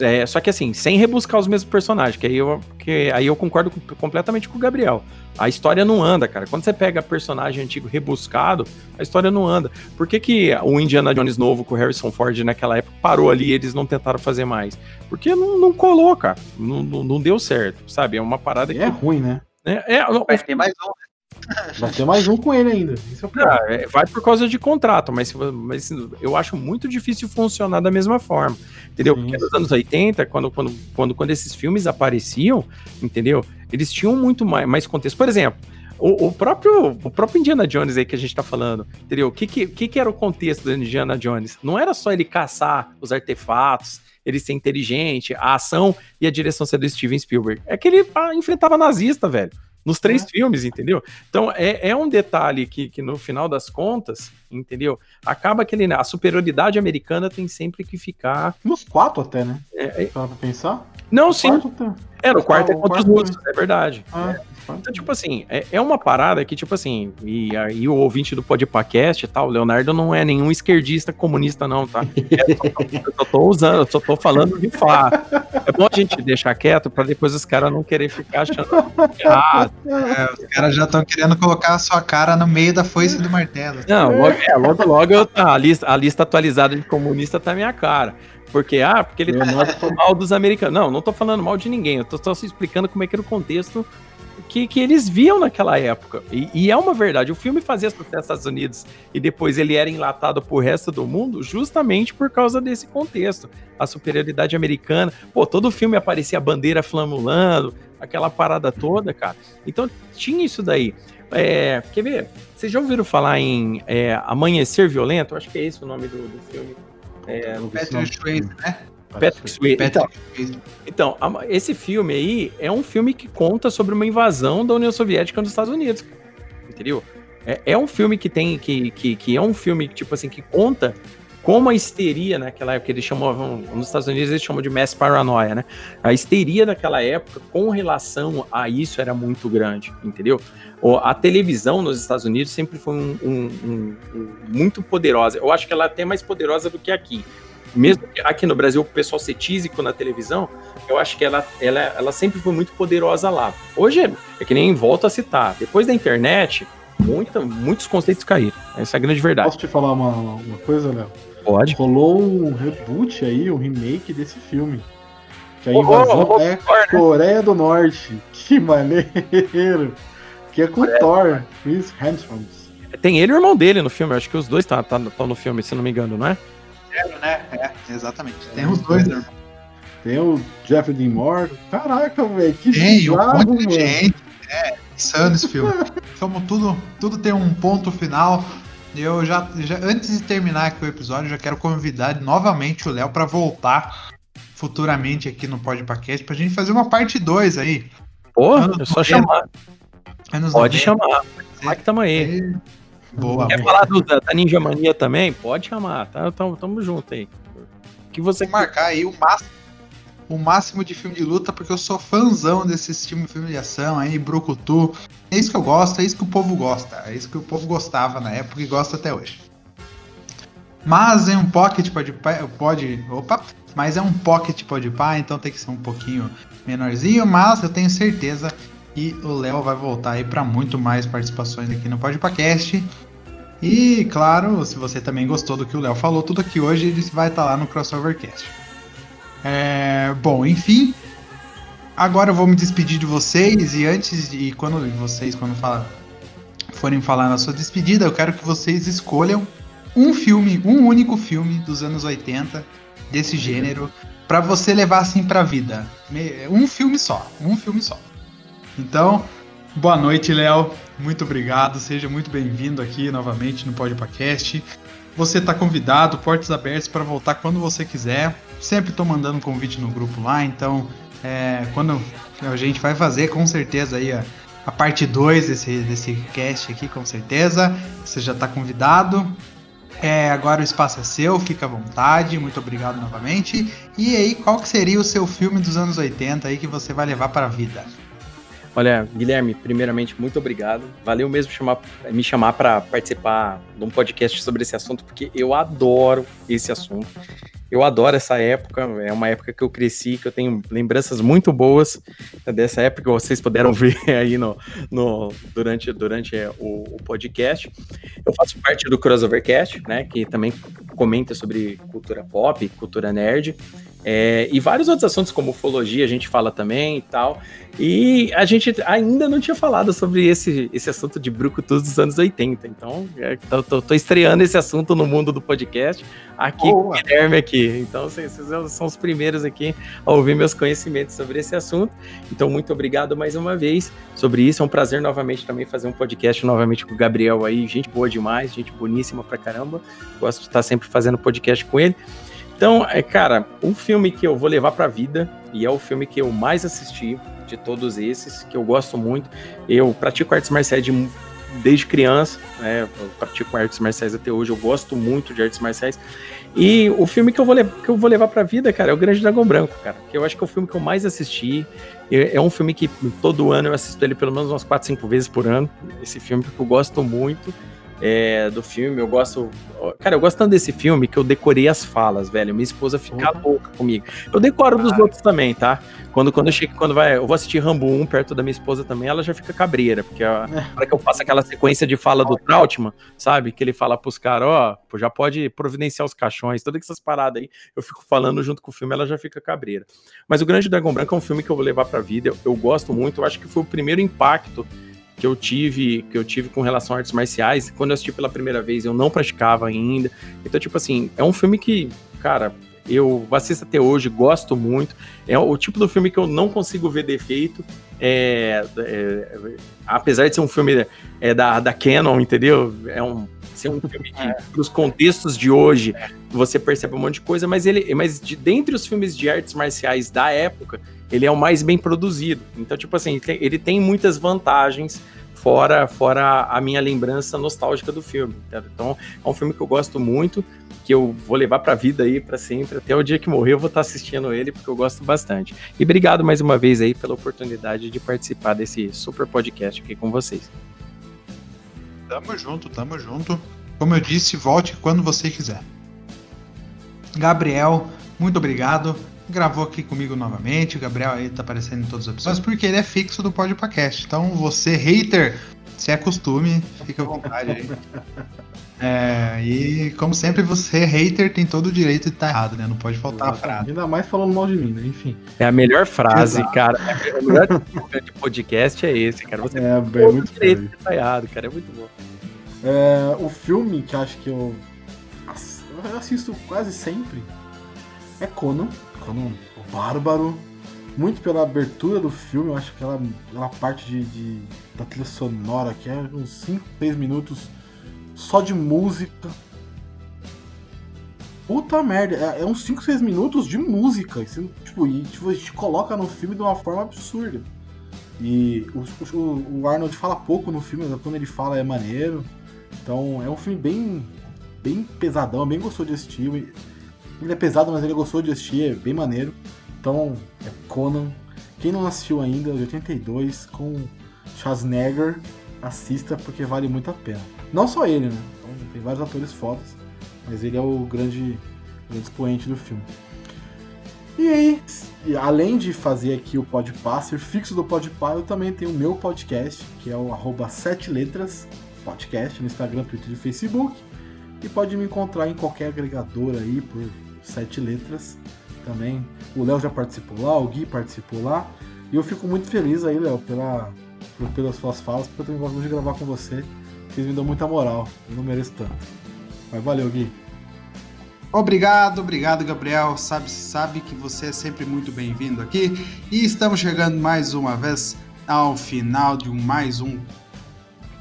É, só que assim, sem rebuscar os mesmos personagens, que aí eu, que aí eu concordo com, completamente com o Gabriel. A história não anda, cara. Quando você pega personagem antigo rebuscado, a história não anda. Por que, que o Indiana Jones novo com o Harrison Ford naquela época parou ali e eles não tentaram fazer mais? Porque não, não colou, cara. Não, não, não, deu certo, sabe? É uma parada e que. É ruim, né? É, é, Vai ter mais um, né? Vai ter mais um com ele ainda. É ah, é, vai por causa de contrato, mas, mas eu acho muito difícil funcionar da mesma forma. Entendeu? Sim. Porque nos anos 80, quando, quando, quando, quando esses filmes apareciam, entendeu? Eles tinham muito mais, mais contexto. Por exemplo, o, o, próprio, o próprio Indiana Jones aí que a gente tá falando, entendeu? O que, que, que era o contexto do Indiana Jones? Não era só ele caçar os artefatos, ele ser inteligente, a ação e a direção ser do Steven Spielberg. É que ele ah, enfrentava nazista, velho nos três é. filmes, entendeu? Então é, é um detalhe que, que no final das contas, entendeu? Acaba que ele, a superioridade americana tem sempre que ficar. Nos quatro até, né? É, é... Pra pensar? Não, sim. Quarto, é, no quarto é contra os russos, é verdade. Ah. É. Então, tipo assim, é, é uma parada que, tipo assim, e aí o ouvinte do Podpacast e tal, o Leonardo não é nenhum esquerdista comunista, não, tá? É, eu só tô usando, eu só tô falando de fato. É bom a gente deixar quieto pra depois os caras não querer ficar achando errado. É, os caras já estão querendo colocar a sua cara no meio da foice do martelo. Não, logo, é, logo, logo eu, a, lista, a lista atualizada de comunista tá minha cara. Porque, ah, porque ele tá falando mal dos americanos. Não, não tô falando mal de ninguém. Eu tô só explicando como é que era o contexto que, que eles viam naquela época. E, e, é uma verdade. O filme fazia sucesso nos Estados Unidos e depois ele era enlatado pro resto do mundo justamente por causa desse contexto. A superioridade americana. Pô, todo o filme aparecia a bandeira flamulando, aquela parada toda, cara. Então tinha isso daí. É, quer ver? Vocês já ouviram falar em é, Amanhecer Violento? Acho que é esse o nome do, do filme. É, Patrick Swayze, né? Patrick Swayze. Então, então, esse filme aí é um filme que conta sobre uma invasão da União Soviética nos Estados Unidos. Entendeu? É, é um filme que tem. Que, que, que é um filme, tipo assim, que conta como a histeria naquela época, eles chamavam, nos Estados Unidos eles chamam de mass paranoia, né? A histeria daquela época com relação a isso era muito grande, entendeu? A televisão nos Estados Unidos sempre foi um, um, um, um muito poderosa. Eu acho que ela é até mais poderosa do que aqui mesmo aqui no Brasil o pessoal ser tísico na televisão, eu acho que ela, ela, ela sempre foi muito poderosa lá. Hoje é, é que nem volto a citar, depois da internet, muita, muitos conceitos caíram. Essa é a grande verdade. Posso te falar uma, uma coisa, Léo? Pode. Rolou um reboot aí, um remake desse filme. Que a invasão oh, oh, é oh, Coreia do Norte. Que maneiro! Que é com o Thor, Chris Hemsworth. Tem ele e o irmão dele no filme, acho que os dois estão tá, tá, no filme, se não me engano, não é? zero, né? É, exatamente. Tem os dois, né? Tem o Jeff Dean Moore. Caraca, velho, que Tem um monte de gente. É, insano esse filme. Como tudo, tudo tem um ponto final. Eu já, já, antes de terminar aqui o episódio, já quero convidar novamente o Léo para voltar futuramente aqui no Podcast pra gente fazer uma parte 2 aí. Porra, é só chamar. Pode chamar. Como que tamo aí? Boa. Quer boa. falar do, da Ninja Mania também? Pode chamar, tá? Tamo, tamo junto aí. Que você Vou marcar aí o máximo, o máximo de filme de luta, porque eu sou fãzão desses filmes filme de ação aí, Brucutu. É isso que eu gosto, é isso que o povo gosta. É isso que o povo gostava na época e gosta até hoje. Mas em um pocket pode, pode opa, mas é um pocket pode pá, então tem que ser um pouquinho menorzinho, mas eu tenho certeza E o Léo vai voltar aí para muito mais participações aqui no Podcast. E claro, se você também gostou do que o Léo falou, tudo aqui hoje ele vai estar tá lá no Crossovercast. É, bom, enfim, agora eu vou me despedir de vocês e antes de quando vocês quando forem falar na sua despedida, eu quero que vocês escolham um filme, um único filme dos anos 80 desse gênero para você levar assim para a vida. Um filme só, um filme só. Então, boa noite, Léo. Muito obrigado. Seja muito bem-vindo aqui novamente no Podcast. Você está convidado, portas abertas para voltar quando você quiser. Sempre estou mandando convite no grupo lá, então é, quando a gente vai fazer com certeza aí a, a parte 2 desse, desse cast aqui, com certeza. Você já está convidado. É, agora o espaço é seu, fica à vontade, muito obrigado novamente. E aí, qual que seria o seu filme dos anos 80 aí que você vai levar para a vida? Olha, Guilherme, primeiramente, muito obrigado. Valeu mesmo chamar, me chamar para participar de um podcast sobre esse assunto, porque eu adoro esse assunto. Eu adoro essa época, é uma época que eu cresci, que eu tenho lembranças muito boas dessa época, vocês puderam ver aí no, no, durante, durante é, o, o, podcast. Eu faço parte do Crossovercast, né, que também comenta sobre cultura pop, cultura nerd, é, e vários outros assuntos, como ufologia, a gente fala também e tal. E a gente ainda não tinha falado sobre esse, esse assunto de brucutus dos anos 80. Então, é, tô, tô, tô, estreando esse assunto no mundo do podcast aqui Boa. com o Guilherme aqui. Então, vocês, vocês são os primeiros aqui a ouvir meus conhecimentos sobre esse assunto. Então, muito obrigado mais uma vez sobre isso. É um prazer novamente também fazer um podcast novamente com o Gabriel aí. Gente boa demais, gente boníssima pra caramba. Gosto de estar sempre fazendo podcast com ele. Então, é, cara, um filme que eu vou levar pra vida, e é o filme que eu mais assisti de todos esses, que eu gosto muito. Eu pratico artes marciais de, desde criança, né? Eu pratico artes marciais até hoje, eu gosto muito de artes marciais. E o filme que eu vou, que eu vou levar pra vida, cara, é o Grande Dragão Branco, cara. Que eu acho que é o filme que eu mais assisti. É um filme que todo ano eu assisto ele pelo menos umas 4, 5 vezes por ano. Esse filme que eu gosto muito é, do filme. Eu gosto. Cara, eu gosto tanto desse filme que eu decorei as falas, velho. Minha esposa fica uhum. louca comigo. Eu decoro dos outros também, tá? Quando, quando eu chego, quando vai. Eu vou assistir Rambo 1 perto da minha esposa também, ela já fica cabreira, porque a, é. hora que eu faço aquela sequência de fala do Trautmann, sabe? Que ele fala pros caras, ó, oh, já pode providenciar os caixões, todas essas paradas aí. Eu fico falando junto com o filme, ela já fica cabreira. Mas o Grande Dragão Branco é um filme que eu vou levar pra vida. Eu, eu gosto muito, eu acho que foi o primeiro impacto que eu tive que eu tive com relação a artes marciais. Quando eu assisti pela primeira vez, eu não praticava ainda. Então, tipo assim, é um filme que, cara, eu assisto até hoje, gosto muito. É o tipo do filme que eu não consigo ver defeito. É, é, apesar de ser um filme é, da, da Canon, entendeu? É um, ser um filme que, é. os contextos de hoje, você percebe um monte de coisa, mas ele, mas de, dentre os filmes de artes marciais da época, ele é o mais bem produzido. Então, tipo assim, ele tem muitas vantagens fora, fora a minha lembrança nostálgica do filme. Então, é um filme que eu gosto muito, que eu vou levar para a vida aí para sempre, até o dia que morrer eu vou estar assistindo ele, porque eu gosto bastante. E obrigado mais uma vez aí pela oportunidade de participar desse super podcast aqui com vocês. Tamo junto, tamo junto. Como eu disse, volte quando você quiser. Gabriel, muito obrigado gravou aqui comigo novamente. O Gabriel aí tá aparecendo em todos os episódios porque ele é fixo do podcast. Então você, hater, se acostume, fica à vontade aí. É, e como sempre, você, hater, tem todo o direito de estar tá errado, né? Não pode faltar Exato. a frase. Ainda mais falando mal de mim, né? Enfim. É a melhor frase, Exato. cara. É o melhor de podcast é esse, cara. Você é, tem é muito direito de estar errado, cara. É muito bom. É, o filme que acho que eu assisto quase sempre é Conan. O Bárbaro. Muito pela abertura do filme, eu acho que aquela, aquela parte de, de, da trilha sonora, que é uns 5, 6 minutos só de música. Puta merda, é, é uns 5, 6 minutos de música. E, tipo, e tipo, coloca no filme de uma forma absurda. E o, o, o Arnold fala pouco no filme, quando ele fala é maneiro. Então é um filme bem, bem pesadão, bem gostoso de assistir. Ele é pesado, mas ele gostou de assistir, é bem maneiro. Então, é Conan. Quem não assistiu ainda, de 82, com Schwarzenegger, assista porque vale muito a pena. Não só ele, né? Então, tem vários atores fodas, mas ele é o grande, grande expoente do filme. E aí, além de fazer aqui o Podpah, ser fixo do Podpah, eu também tenho o meu podcast, que é o 7 letras podcast no Instagram, Twitter e Facebook. E pode me encontrar em qualquer agregador aí por sete letras também. O Léo já participou lá, o Gui participou lá. E eu fico muito feliz aí, Léo, pela, pelas suas falas, porque eu também gosto muito de gravar com você. Vocês me dão muita moral, eu não mereço tanto. Mas valeu, Gui. Obrigado, obrigado, Gabriel. Sabe, sabe que você é sempre muito bem-vindo aqui. E estamos chegando mais uma vez ao final de mais um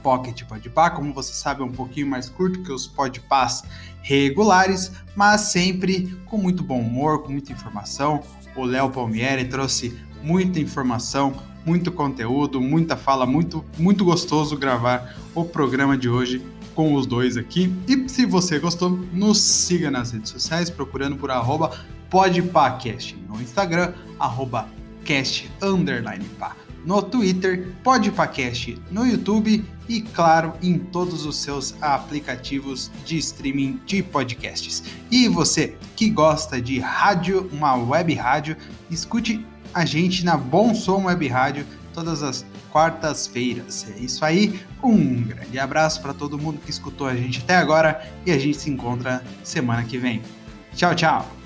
Pocket Podpah. Como você sabe, é um pouquinho mais curto que os Podpahs regulares, mas sempre com muito bom humor, com muita informação. O Léo Palmieri trouxe muita informação, muito conteúdo, muita fala, muito, muito gostoso gravar o programa de hoje com os dois aqui. E se você gostou, nos siga nas redes sociais, procurando por arroba podpacast no Instagram, arroba cast underline pá no Twitter, Podpacast no YouTube e, claro, em todos os seus aplicativos de streaming de podcasts. E você que gosta de rádio, uma web rádio, escute a gente na Bom Som Web Rádio todas as quartas-feiras. É isso aí, um grande abraço para todo mundo que escutou a gente até agora e a gente se encontra semana que vem. Tchau, tchau!